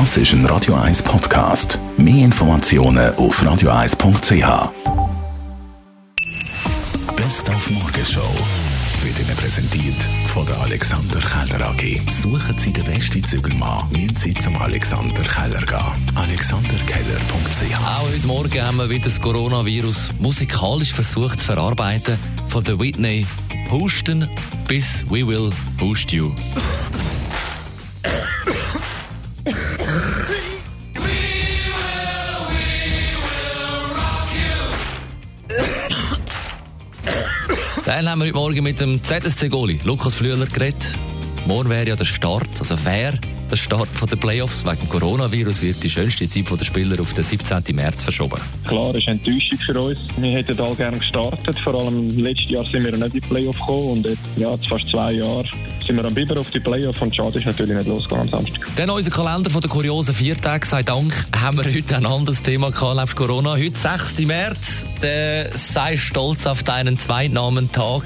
Das ist ein Radio 1 Podcast. Mehr Informationen auf radio1.ch. Best auf Morgenshow wird Ihnen präsentiert von der Alexander Keller AG. Suchen Sie den besten Zügelmann, müssen Sie zum Alexander Keller gehen. AlexanderKeller.ch Auch heute Morgen haben wir wieder das Coronavirus musikalisch versucht zu verarbeiten. Von der Whitney Houston bis We Will Boost You. Dann haben wir heute Morgen mit dem ZSC-Goli Lukas Flüeler geredet. Morgen wäre ja der Start, also wer der Start der Playoffs wegen Coronavirus wird die schönste Zeit der Spieler auf den 17. März verschoben. Klar, es ist eine Enttäuschung für uns. Wir hätten all gerne gestartet. Vor allem letztes Jahr sind wir nicht in die Playoffs gekommen und jetzt, ja, jetzt fast zwei Jahre sind wir am Biber auf die Playoffs und schade ist natürlich nicht losgegangen am Samstag. Dann unser Kalender von der kuriosen Viertage. Sei Dank haben wir heute ein anderes Thema gehabt, nebst Corona. Heute 6. März. Der sei stolz auf deinen Zweitnamen-Tag.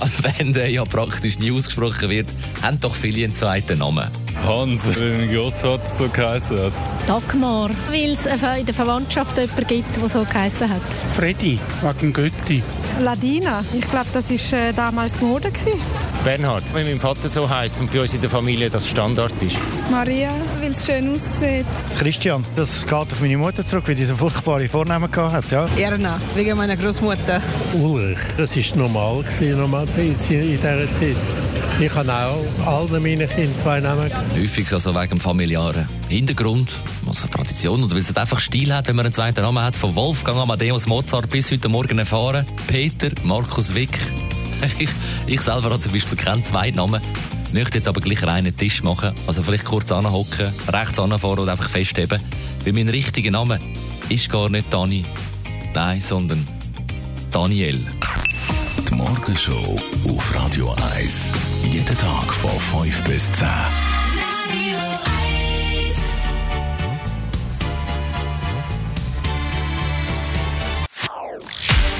Wenn der ja praktisch nie ausgesprochen wird, haben doch viele einen zweiten Namen. Hans, weil mein Grossvater so geheißen hat. Dagmar, weil es in der Verwandtschaft jemanden gibt, der so geheißen hat. Freddy, wegen Götti. Ladina, ich glaube, das war äh, damals Mode. Gewesen. Bernhard, weil mein Vater so heißt und bei uns in der Familie das Standard ist. Maria, weil es schön aussieht. Christian, das geht auf meine Mutter zurück, weil diese furchtbare Vornamen hat. Ja. Erna, wegen meiner Großmutter. Ulrich, das war normal, gewesen, normal in dieser Zeit. Ich habe auch allen meinen Kindern zwei Namen. Häufig also wegen dem familiären Hintergrund, also Tradition, oder weil es einfach Stil hat, wenn man einen zweiten Namen hat. Von Wolfgang Amadeus Mozart bis heute Morgen erfahren. Peter Markus Wick. Ich, ich selber habe zum Beispiel keinen zweiten Namen. Möchte jetzt aber gleich einen Tisch machen. Also vielleicht kurz anhocken, rechts anfahren und einfach festheben. Weil mein richtiger Name ist gar nicht Dani. Nein, sondern Daniel. Die Morgenshow auf Radio 1. Jeden Tag von 5 bis 10.